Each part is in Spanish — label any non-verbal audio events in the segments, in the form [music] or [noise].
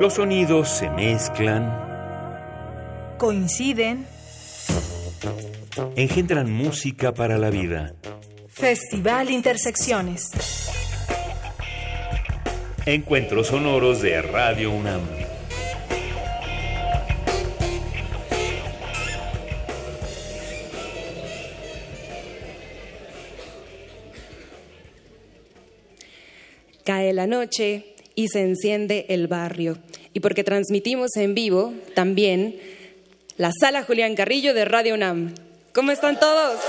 Los sonidos se mezclan, coinciden, engendran música para la vida. Festival Intersecciones. Encuentros sonoros de Radio UNAM. Cae la noche y se enciende el barrio. Y porque transmitimos en vivo también la sala Julián Carrillo de Radio UNAM. ¿Cómo están todos?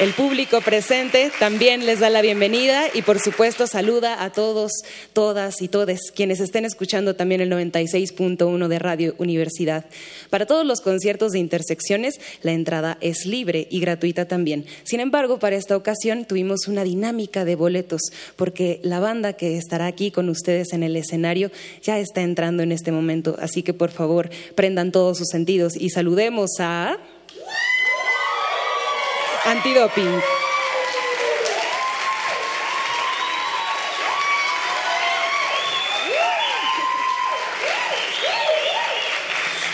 El público presente también les da la bienvenida y por supuesto saluda a todos, todas y todes quienes estén escuchando también el 96.1 de Radio Universidad. Para todos los conciertos de intersecciones la entrada es libre y gratuita también. Sin embargo, para esta ocasión tuvimos una dinámica de boletos porque la banda que estará aquí con ustedes en el escenario ya está entrando en este momento. Así que por favor prendan todos sus sentidos y saludemos a... Antidoping.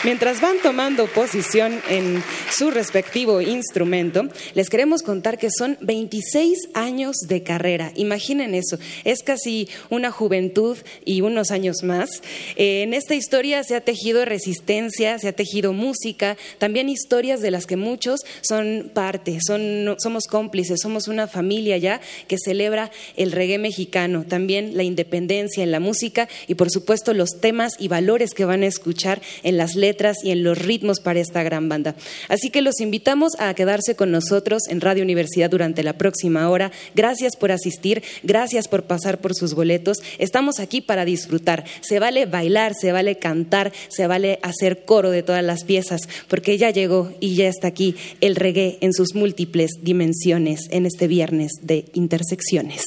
Mientras van tomando posición en su respectivo instrumento, les queremos contar que son 26 años de carrera. Imaginen eso, es casi una juventud y unos años más. Eh, en esta historia se ha tejido resistencia, se ha tejido música, también historias de las que muchos son parte, son, somos cómplices, somos una familia ya que celebra el reggae mexicano, también la independencia en la música y por supuesto los temas y valores que van a escuchar en las letras y en los ritmos para esta gran banda. Así que los invitamos a quedarse con nosotros en Radio Universidad durante la próxima hora. Gracias por asistir, gracias por pasar por sus boletos. Estamos aquí para disfrutar. Se vale bailar, se vale cantar, se vale hacer coro de todas las piezas, porque ya llegó y ya está aquí el reggae en sus múltiples dimensiones en este viernes de intersecciones.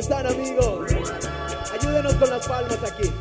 Están amigos? Ayúdenos con las palmas aquí.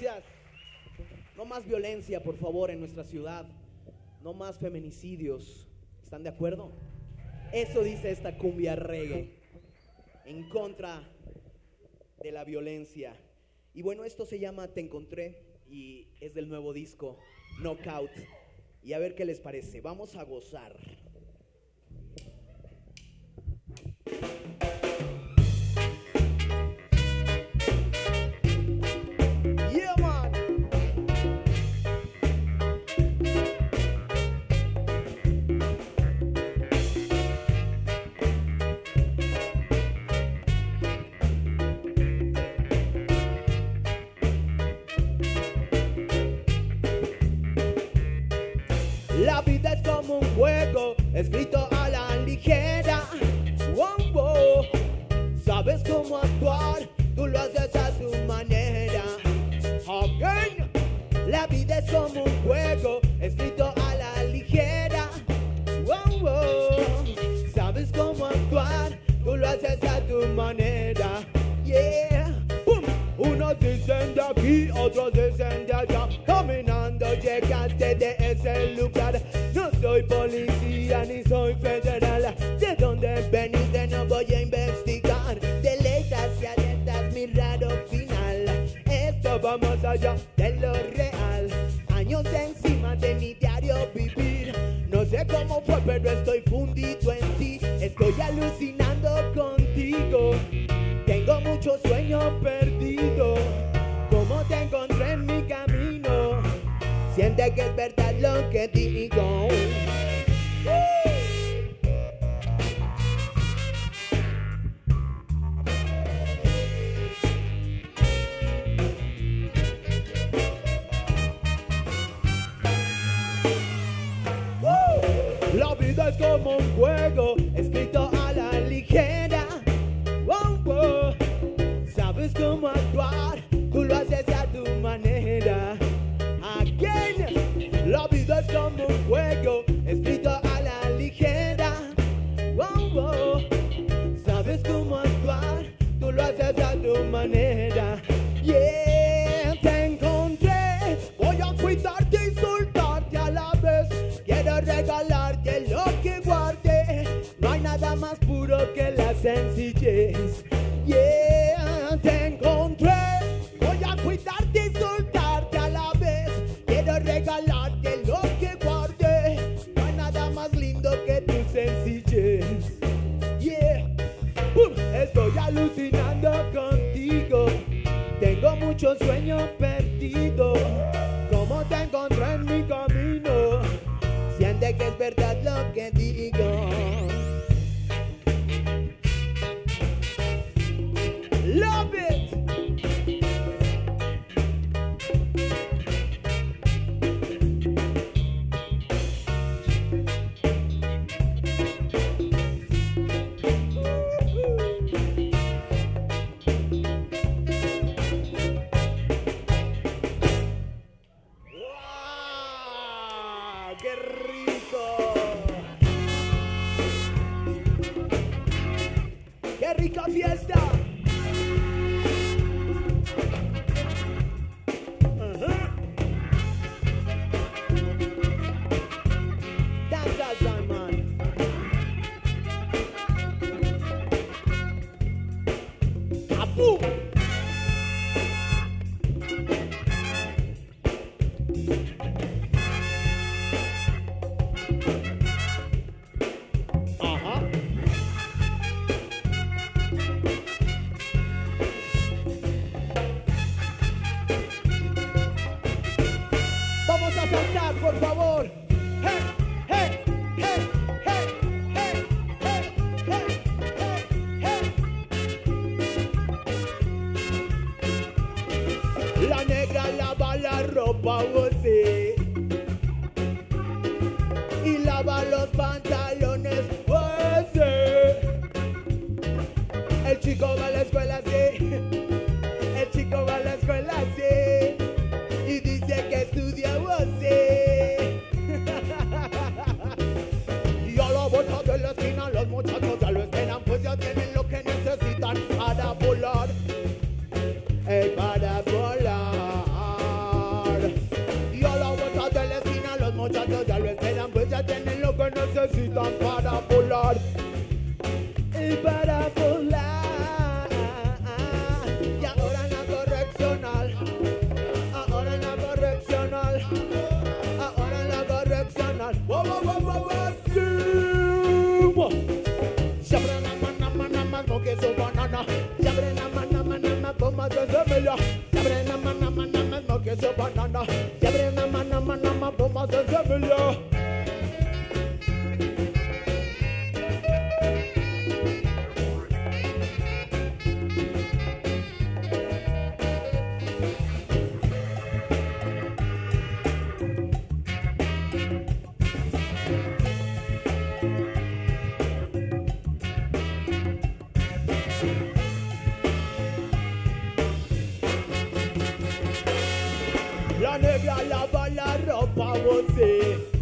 gracias. No más violencia, por favor, en nuestra ciudad. No más feminicidios. ¿Están de acuerdo? Eso dice esta cumbia reggae. En contra de la violencia. Y bueno, esto se llama Te Encontré y es del nuevo disco Knockout. Y a ver qué les parece. Vamos a gozar. è scritto manera. Te encontré, voy a cuidarte, insultarte a la vez. Quiero regalarte lo que guardé. No hay nada más puro que la sencillez. yanebia yabaya rɔba wo se.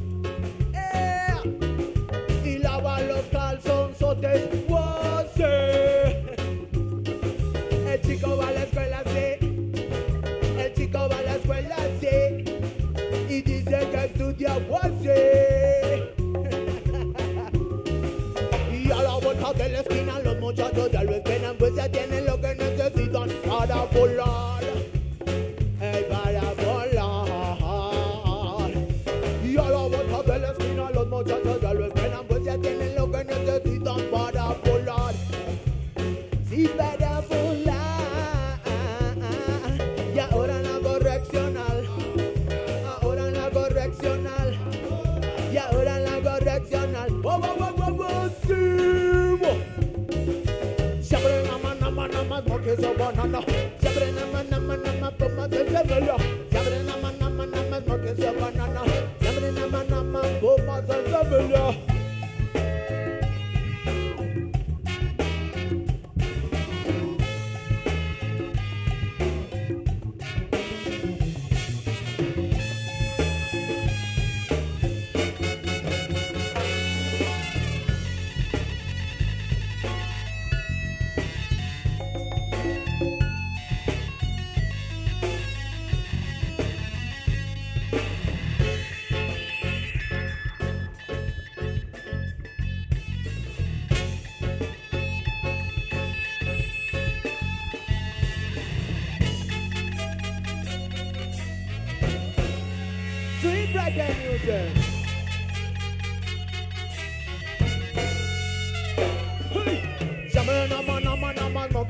Bella.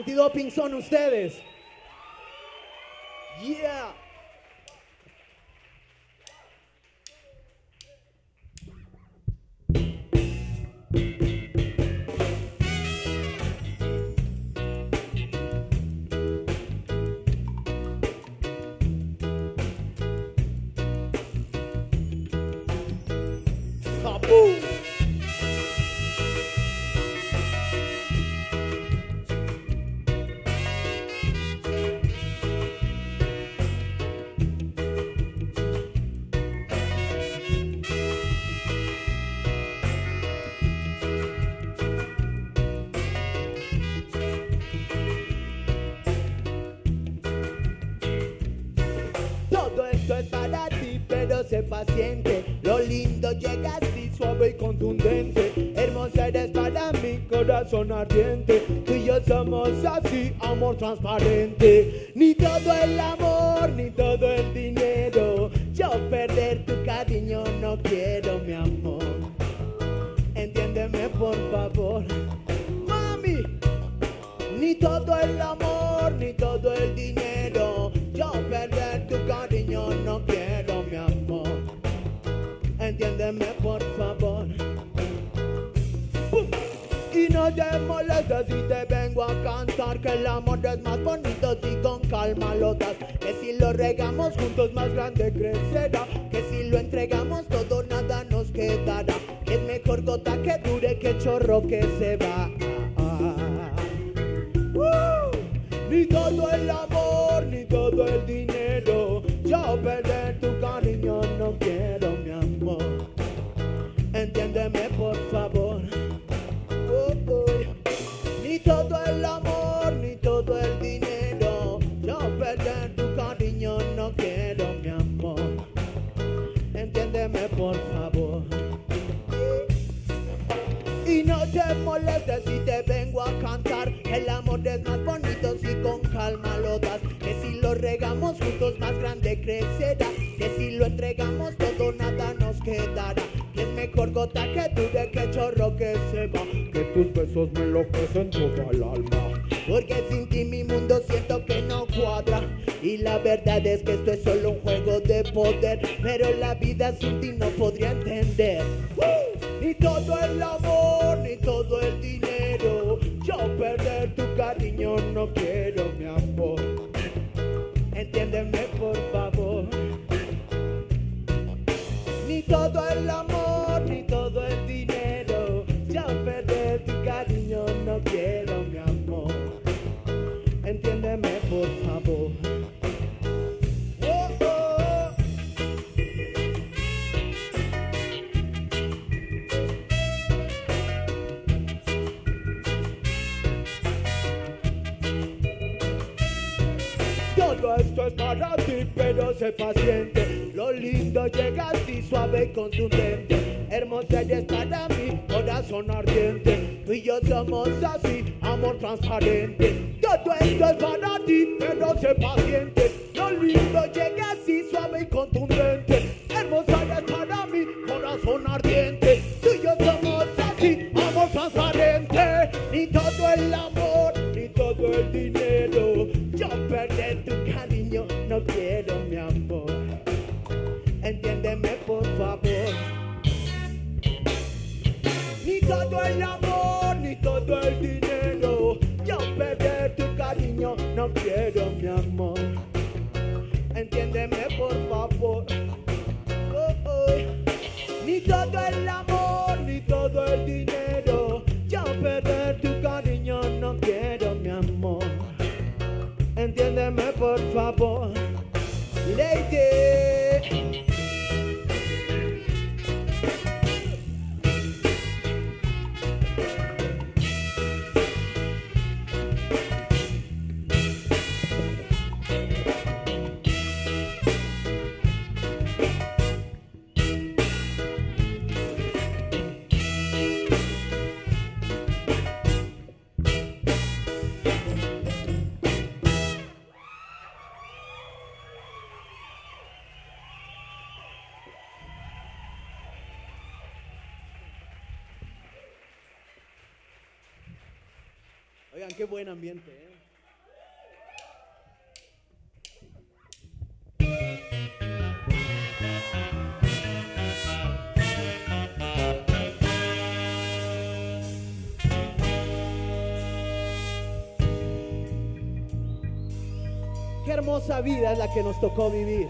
Antidoping son ustedes. Corazón ardiente. Tú y yo somos así, amor transparente. Ni todo el amor, ni todo el dinero. Yo perder tu cariño no quiero, mi amor. Entiéndeme por favor. Mami, ni todo el amor, ni todo el dinero. Yo perder tu cariño no quiero, mi amor. Entiéndeme, por favor. No te molestes si te vengo a cantar Que el amor es más bonito si con calma lo das. Que si lo regamos juntos más grande crecerá. Que si lo entregamos todo nada nos quedará. Que es mejor gota que dure que chorro que se va. ¡Uh! Ni todo el amor, ni todo el dinero. Yo perder tu cariño no quiero, lo. Que si lo regamos juntos más grande crecerá. Que si lo entregamos todo nada nos quedará. Que es mejor gota que dure que chorro que se va. Que tus besos me enloquecen todo el alma. Porque sin ti mi mundo siento que no cuadra. Y la verdad es que esto es solo un juego de poder. Pero la vida sin ti no podría entender. Todo el amor, ni todo el dinero. Yo perder tu cariño no quiero, mi amor. Entiéndeme, por favor. Todo esto es para ti, pero sé paciente. Lo lindo llega suave y contundente. Hermosa eres para mí, corazón ardiente. Tú y yo somos así, amor transparente. Oigan, qué buen ambiente, ¿eh? Qué hermosa vida es la que nos tocó vivir.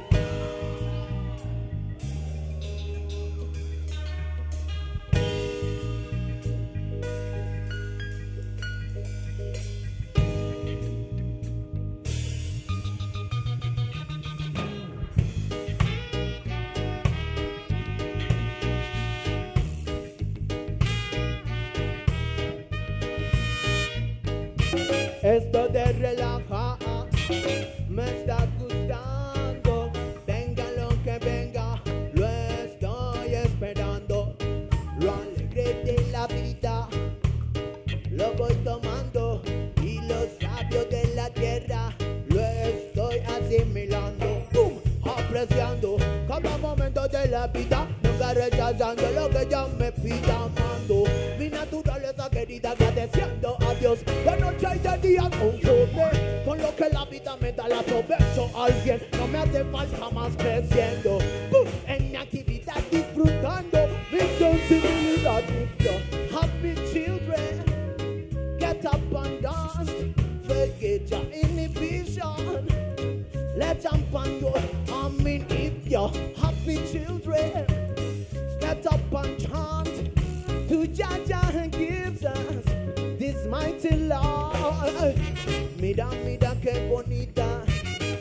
Mira, qué bonita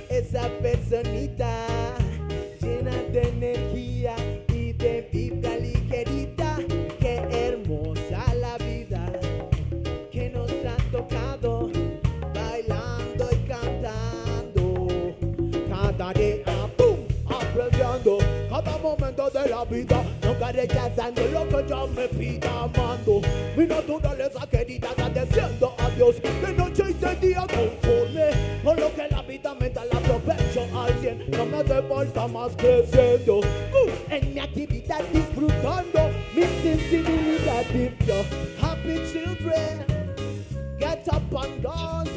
esa personita, llena de energía y de vibra ligerita. Qué hermosa la vida que nos ha tocado, bailando y cantando. Cada día, ¡pum! apreciando cada momento de la vida, nunca rechazando lo que yo me pida amando. Falta más creciendo Uh, en mi actividad disfrutando mi sensibilidad Happy children, get up and dance,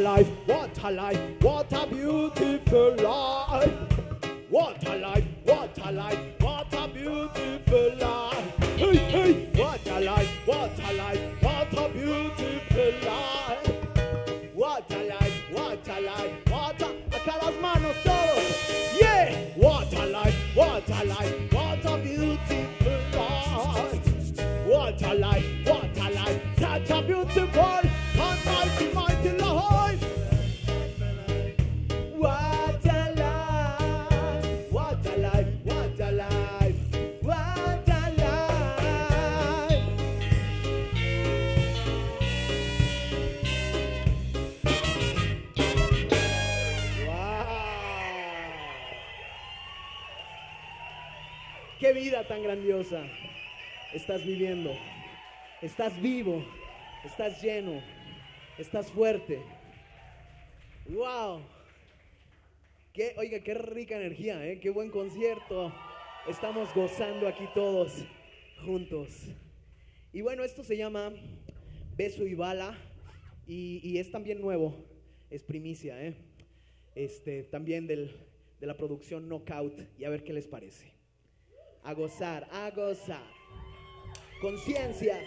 life, what a life, what a beautiful life. What a life, what a life, grandiosa estás viviendo. Estás vivo, estás lleno, estás fuerte. Wow. Qué, oiga, qué rica energía, ¿eh? qué buen concierto. Estamos gozando aquí todos juntos. Y bueno, esto se llama Beso y Bala. Y, es también nuevo, es primicia, ¿eh? Este, también del, de la producción Knockout. Y a ver qué les parece. A gozar, a gozar. Conciencia.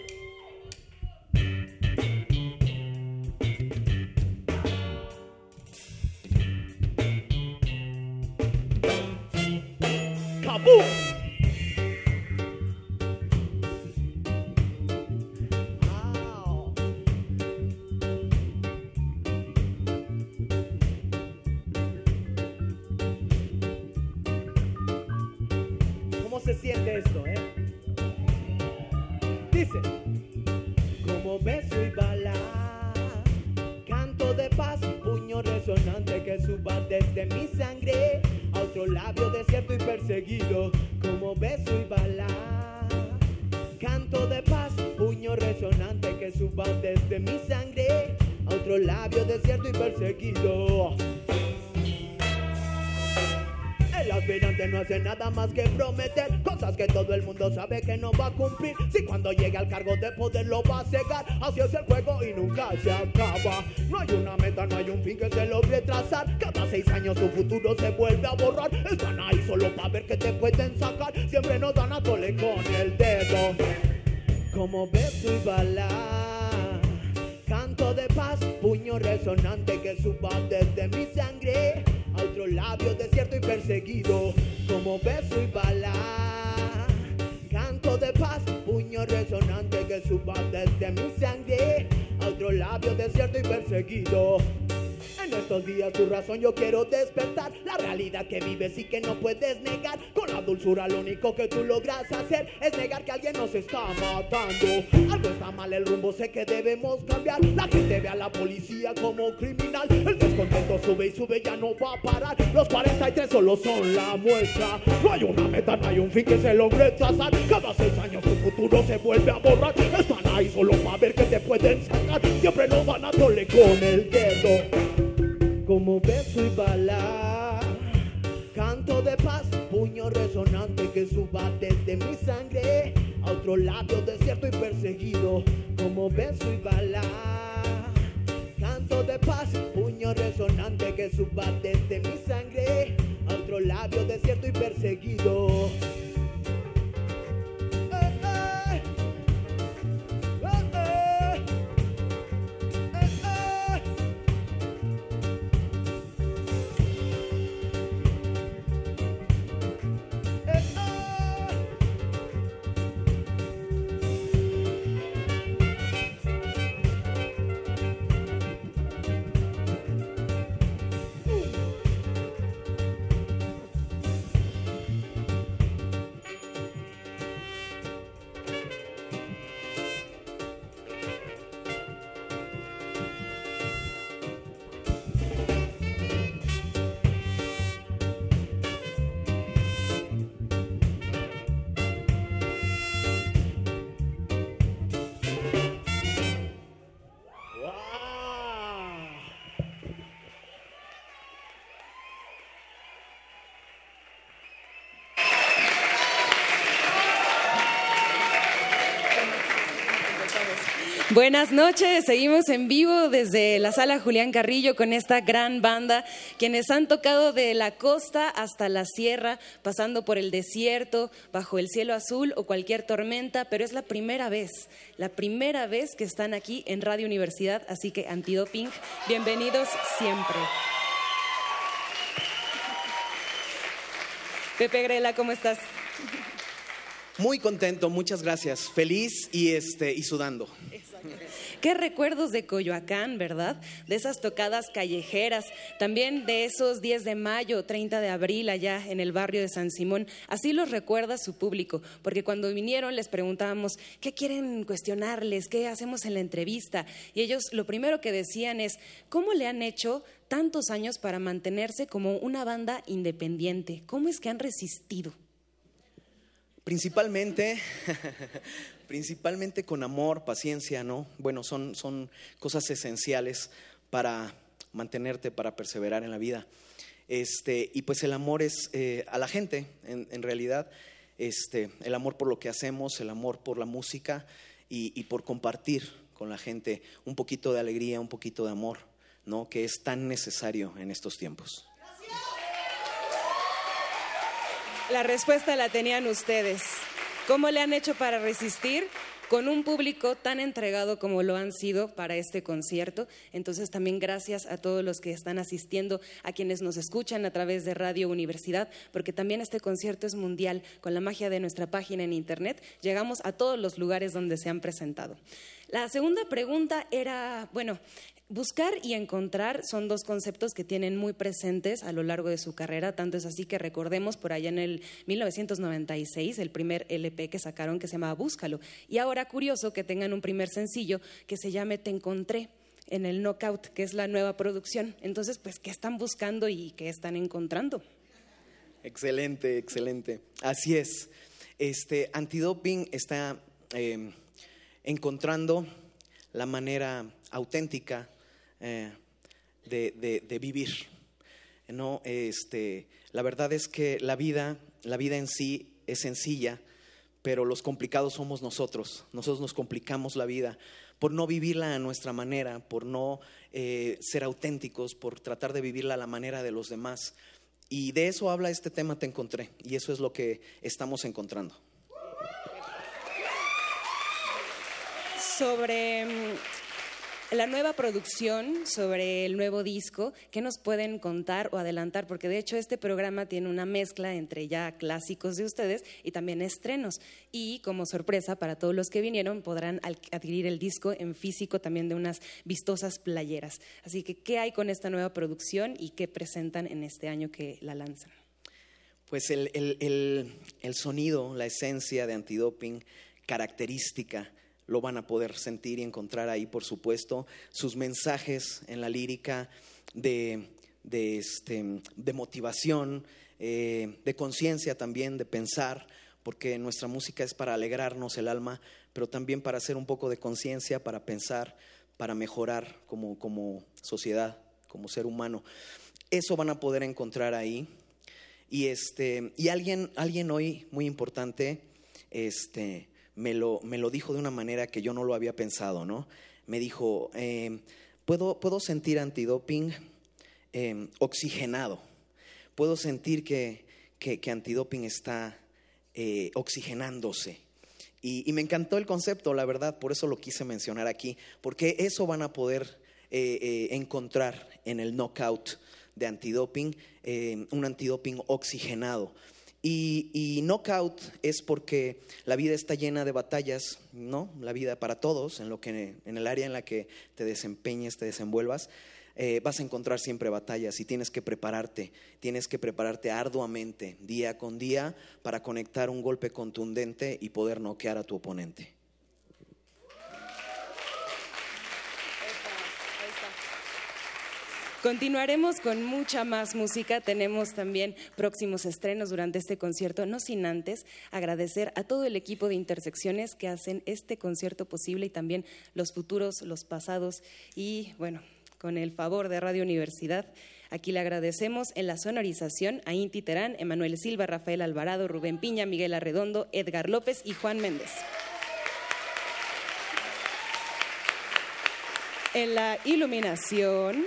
Más que prometer cosas que todo el mundo sabe que no va a cumplir. Si cuando llegue al cargo de poder lo va a cegar, así es el juego y nunca se acaba. No hay una meta, no hay un fin que se logre trazar. Cada seis años tu futuro se vuelve a borrar. Están ahí solo para ver que te pueden sacar. Siempre nos dan a tole con el dedo. Como beso y bala. Canto de paz, puño resonante que suba desde días tu razón yo quiero despertar La realidad que vives y que no puedes negar. Con la dulzura lo único que tú logras hacer Es negar que alguien nos está matando. Algo está mal, el rumbo sé que debemos cambiar. La gente ve a la policía como criminal. El descontento sube y sube, ya no va a parar. Los 43 solo son la muestra. No hay una meta, no hay un fin que se logre trazar. Cada seis años tu futuro se vuelve a borrar. Están ahí solo para ver que te pueden sacar. Siempre nos van a tole con el dedo como beso y bala. Canto de paz, puño resonante que suba desde mi sangre a otro lado desierto y perseguido, como beso y bala. Canto de paz, puño resonante que suba desde mi sangre a otro labio desierto y perseguido. Buenas noches, seguimos en vivo desde la sala Julián Carrillo con esta gran banda, quienes han tocado de la costa hasta la sierra, pasando por el desierto, bajo el cielo azul o cualquier tormenta, pero es la primera vez, la primera vez que están aquí en Radio Universidad, así que Antidoping, bienvenidos siempre. Pepe Grela, ¿cómo estás? Muy contento, muchas gracias. Feliz y este y sudando. Qué recuerdos de Coyoacán, ¿verdad? De esas tocadas callejeras, también de esos 10 de mayo, 30 de abril allá en el barrio de San Simón. Así los recuerda su público, porque cuando vinieron les preguntábamos, ¿qué quieren cuestionarles? ¿Qué hacemos en la entrevista? Y ellos lo primero que decían es, ¿cómo le han hecho tantos años para mantenerse como una banda independiente? ¿Cómo es que han resistido? Principalmente, [laughs] principalmente con amor, paciencia, ¿no? Bueno, son, son cosas esenciales para mantenerte, para perseverar en la vida. Este, y pues el amor es eh, a la gente, en, realidad, este, el amor por lo que hacemos, el amor por la música y, y por compartir, con la gente un poquito de alegría, un poquito de amor, ¿no? Que es tan necesario en estos tiempos. La respuesta la tenían ustedes. ¿Cómo le han hecho para resistir? con un público tan entregado como lo han sido para este concierto. Entonces también gracias a todos los que están asistiendo, a quienes nos escuchan a través de Radio Universidad, porque también este concierto es mundial. Con la magia de nuestra página en Internet llegamos a todos los lugares donde se han presentado. La segunda pregunta era, bueno, Buscar y encontrar son dos conceptos que tienen muy presentes a lo largo de su carrera, tanto es así que recordemos por allá en el 1996 el primer LP que sacaron que se llamaba Búscalo. Y ahora curioso que tengan un primer sencillo que se llame Te Encontré en el Knockout, que es la nueva producción. Entonces, pues, ¿qué están buscando y qué están encontrando? Excelente, excelente. Así es. Este antidoping está eh, encontrando la manera auténtica eh, de, vivir. ¿no? Este, la verdad es que la vida, la vida en sí es sencilla, pero los complicados somos nosotros. Nosotros nos complicamos la vida por no vivirla a nuestra manera, por no eh, ser auténticos, por tratar de vivirla a la manera de los demás. Y de eso habla este tema Te Encontré, y eso es lo que estamos encontrando. Sobre la nueva producción sobre el nuevo disco, ¿qué nos pueden contar o adelantar? Porque de hecho este programa tiene una mezcla entre ya clásicos de ustedes y también estrenos. Y como sorpresa para todos los que vinieron, podrán adquirir el disco en físico también de unas vistosas playeras. Así que, ¿qué hay con esta nueva producción y qué presentan en este año que la lanzan? Pues el, el sonido, la esencia de antidoping, característica lo van a poder sentir y encontrar ahí, por supuesto, sus mensajes en la lírica de, de, este, de motivación, eh, de conciencia también, de pensar, porque nuestra música es para alegrarnos el alma, pero también para hacer un poco de conciencia, para pensar, para mejorar como, como sociedad, como ser humano. Eso van a poder encontrar ahí. Y, este, y alguien, alguien hoy muy importante, este, me lo, me lo dijo de una manera que yo no lo había pensado, ¿no? Me dijo, eh, ¿puedo, puedo sentir antidoping eh, oxigenado, puedo sentir que, que, antidoping está eh, oxigenándose. Y, me encantó el concepto, la verdad, por eso lo quise mencionar aquí, porque eso van a poder encontrar en el knockout de antidoping, un antidoping oxigenado. Y, knockout es porque la vida está llena de batallas, ¿no? La vida para todos, en, lo que, en el área en la que te desempeñes, te desenvuelvas, eh, vas a encontrar siempre batallas y tienes que prepararte, tienes que prepararte arduamente, día con día, para conectar un golpe contundente y poder noquear a tu oponente. Continuaremos con mucha más música. Tenemos también próximos estrenos durante este concierto, no sin antes agradecer a todo el equipo de Intersecciones que hacen este concierto posible y también los futuros, los pasados y bueno, con el favor de Radio Universidad. Aquí le agradecemos en la sonorización a Inti Terán, Emanuel Silva, Rafael Alvarado, Rubén Piña, Miguel Arredondo, Edgar López y Juan Méndez. En la iluminación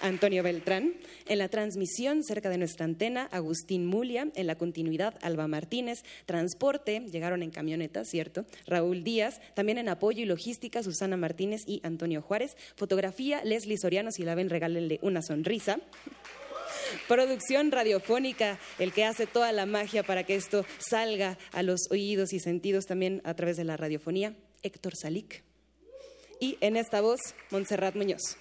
Antonio Beltrán. En la transmisión, cerca de nuestra antena, Agustín Mulia. En la continuidad, Alba Martínez. Transporte, llegaron en camioneta, ¿cierto? Raúl Díaz. También en apoyo y logística, Susana Martínez y Antonio Juárez. Fotografía, Leslie Soriano. Si la ven, regálenle una sonrisa. Producción radiofónica, el que hace toda la magia para que esto salga a los oídos y sentidos también a través de la radiofonía, Héctor Salic. Y en esta voz, Montserrat Muñoz.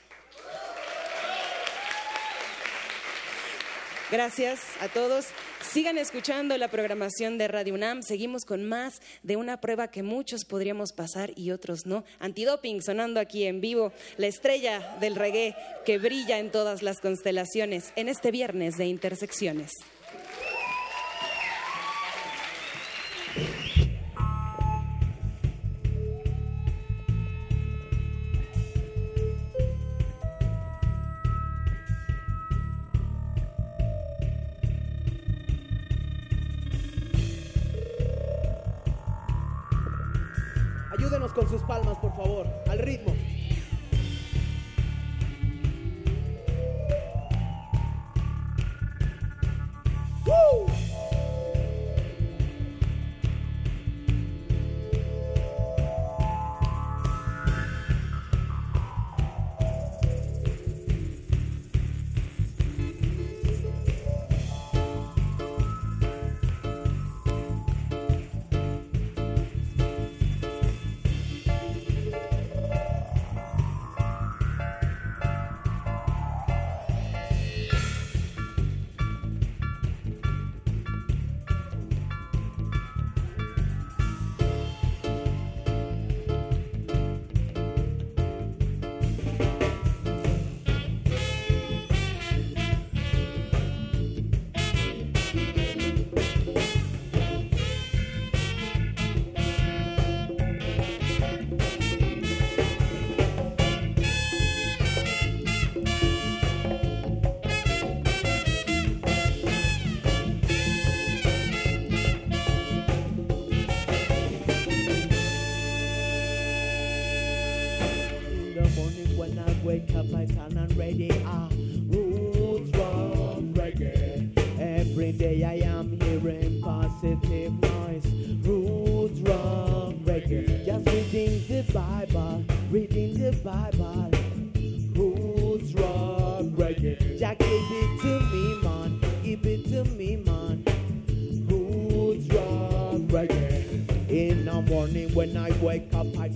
Gracias a todos. Sigan escuchando la programación de Radio UNAM. Seguimos con más de una prueba que muchos podríamos pasar y otros no. Antidoping sonando aquí en vivo, la estrella del reggae que brilla en todas las constelaciones en este viernes de Intersecciones. con sus palmas, por favor, al ritmo.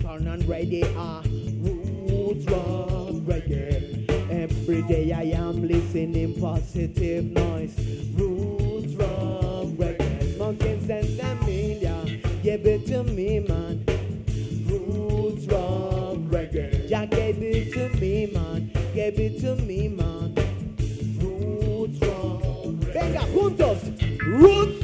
turn on reggae. Ah, roots rock reggae. Every day I am listening positive noise. Roots rock reggae. Monkeys and Amelia, give it to me, man. Roots rock reggae. Jack gave it to me, man. Gave it to me, man. Roots rock. Venga juntos. Roots.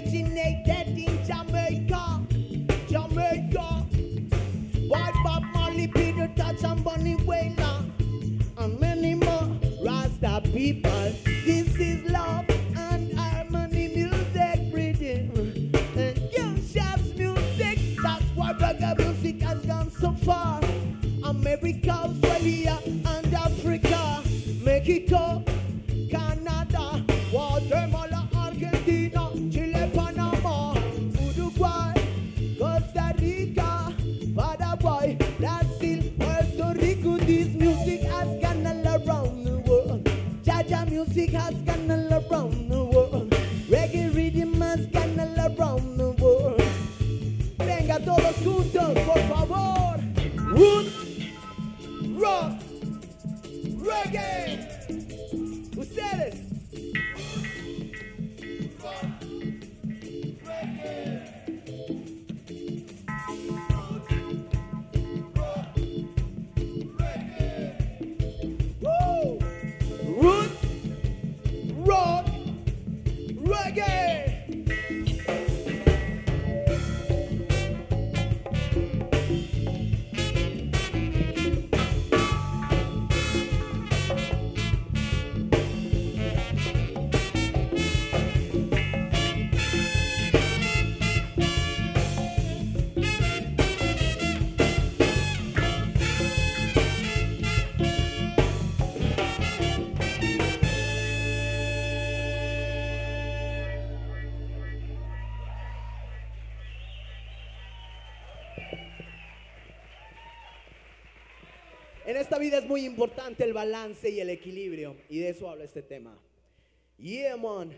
originates. esta vida es muy importante el balance y el equilibrio. Y de eso habla este tema. Yeah, man.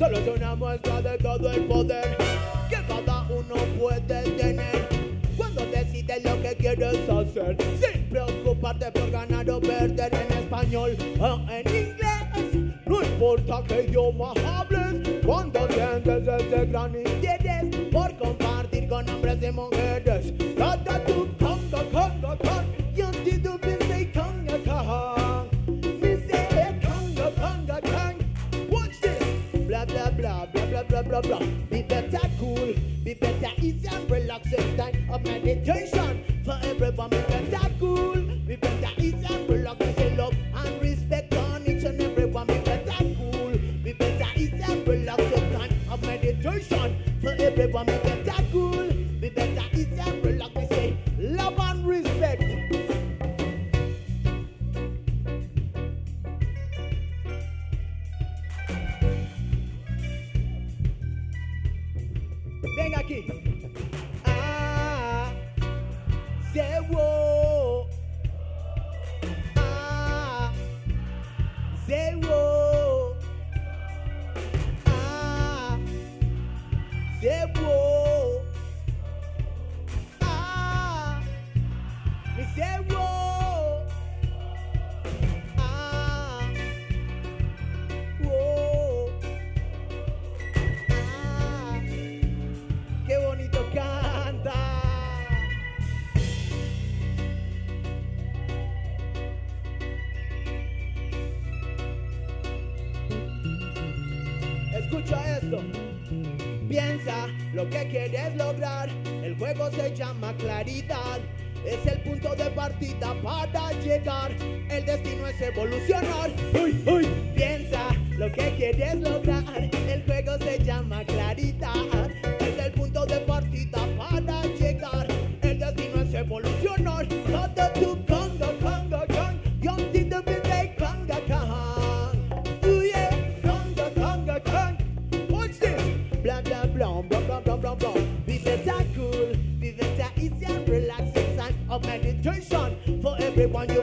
Solo es una muestra de todo el poder que cada uno puede tener cuando decides lo que quieres hacer, sin preocuparte por ganar o perder en español o en inglés. No importa qué idioma hables, cuando sientes ese gran interés por compartir con hombres y mujeres. Tu blah, blah, blah. Be better cool, be better easy and relax. It's time of meditation for everyone. Be better cool, be better easy and relax. Say love and respect on each and everyone. Be better cool, be better easy and relax. It's time of meditation for everyone. Be better El juego se llama claridad. Es el punto de partida para llegar. El destino es evolucionar. Uy, uy. Piensa lo que quieres lograr. El juego se llama claridad. Of. For everyone, you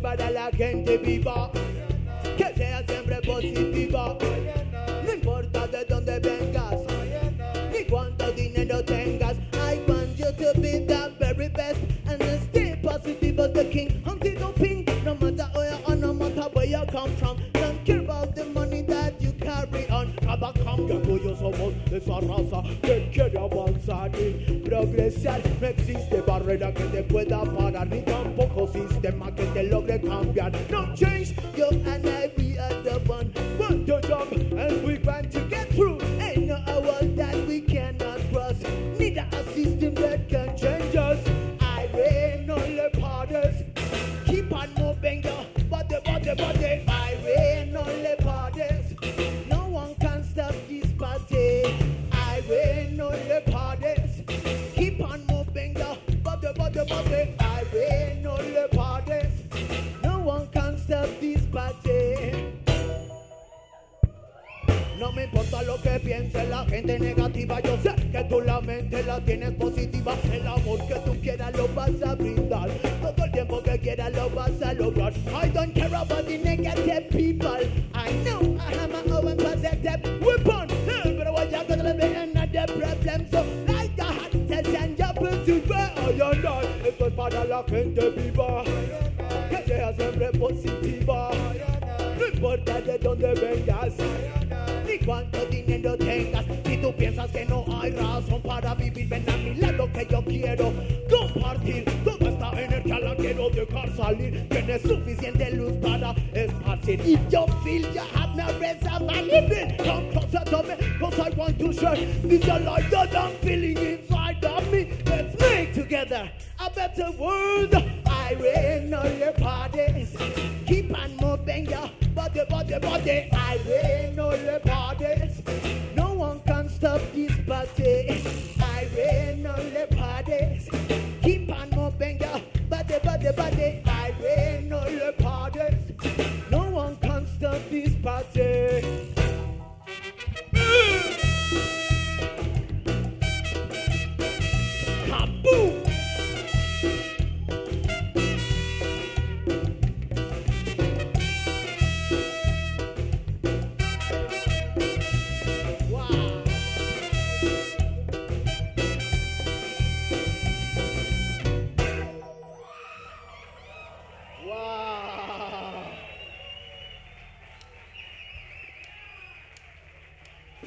para la gente viva, tienes positiva, el amor que tú quieras lo vas a brindar. Todo el tiempo que quieras lo vas a lograr. I don't care about the negative people. I know I have my own positive weapon. Eh, pero voy a controlar another problem. So like the hot test and your pursuit, where are you not? Esto es para la gente viva, que sea siempre positiva. No importa de dónde vengas, ni cuánto dinero tengas, si tú piensas que no hay razón para quiero. Compartir toda esta energía la quiero dejar salir. Tiene suficiente luz para esparcir. If you feel you have no reason my living come closer to me cause I want to share. This is a life that I'm feeling inside of me. Let's make together a better world. I will know your parties keep on moving your body body body. I will know your parties no one can stop this party.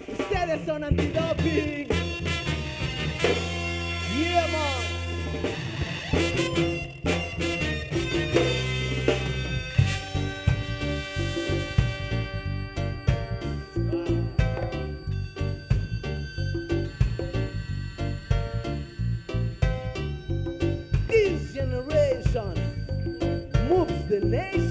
Ustedes son antidoping. Deixa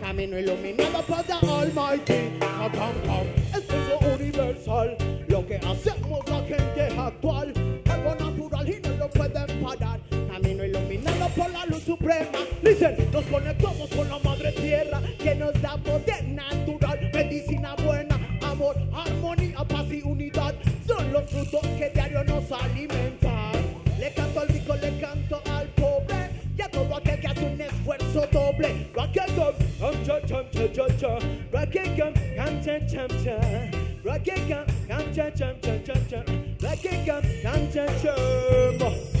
Camino iluminado por the Almighty. Come, come. Esfuerzo universal, lo que hacemos la gente actual, algo natural y no lo pueden parar. Camino iluminado por la luz suprema. Listen, nos conectamos con la madre tierra que nos da poder natural, medicina buena, amor, armonía, paz y unidad. Son los frutos que diario nos alimentan. chum chum chum chum Rakekam kamcha chamcha Rakekam kamcha chamcha chamcha Rakekam kamcha chum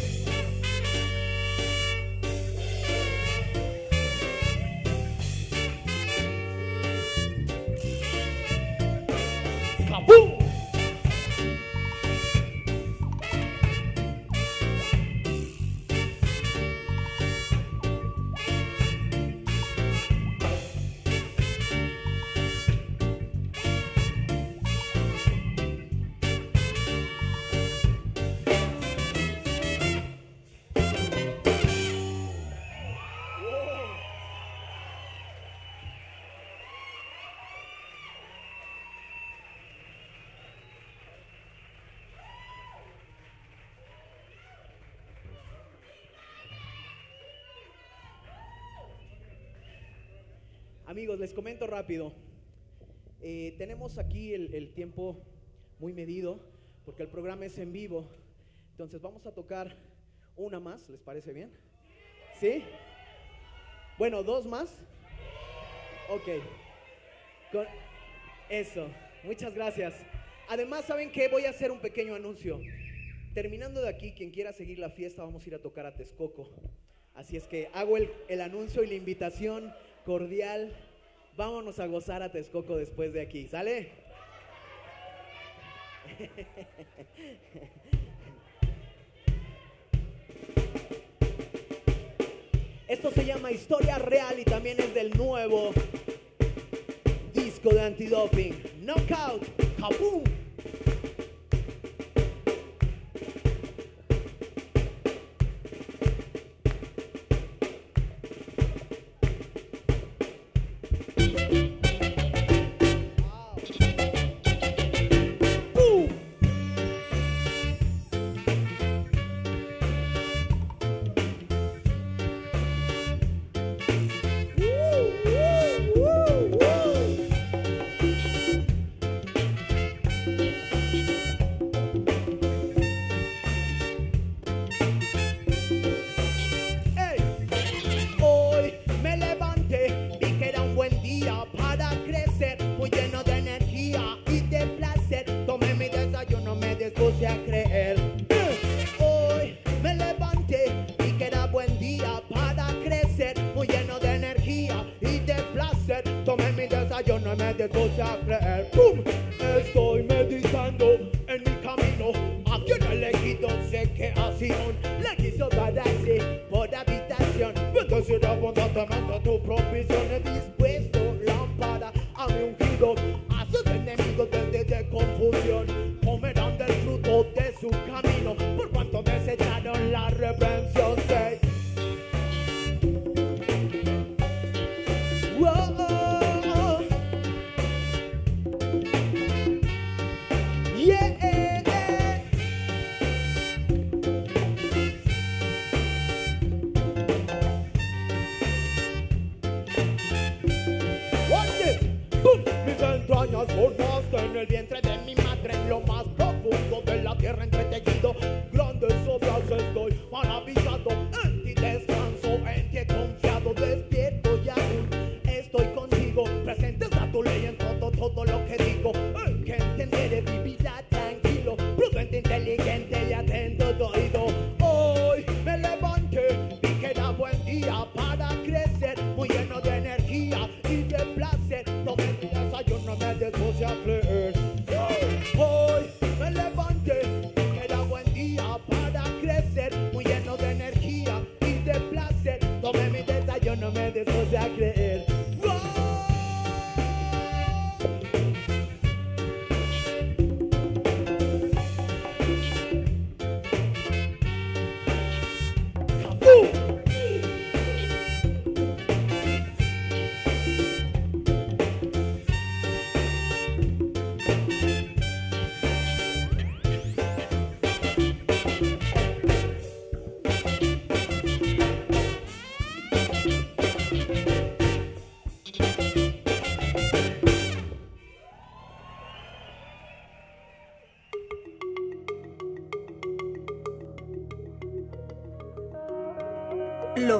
Amigos, les comento rápido. Eh, tenemos aquí el, tiempo muy medido porque el programa es en vivo. Entonces vamos a tocar una más, ¿les parece bien? ¿Sí? Bueno, dos más. Ok. Con- Eso. Muchas gracias. Además, ¿saben qué? Voy a hacer un pequeño anuncio. Terminando de aquí, quien quiera seguir la fiesta, vamos a ir a tocar a Texcoco. Así es que hago el anuncio y la invitación cordial. Vámonos a gozar a Texcoco después de aquí. ¿Sale? Esto se llama Historia Real y también es del nuevo disco de antidoping. Knockout, kaboom. frente de.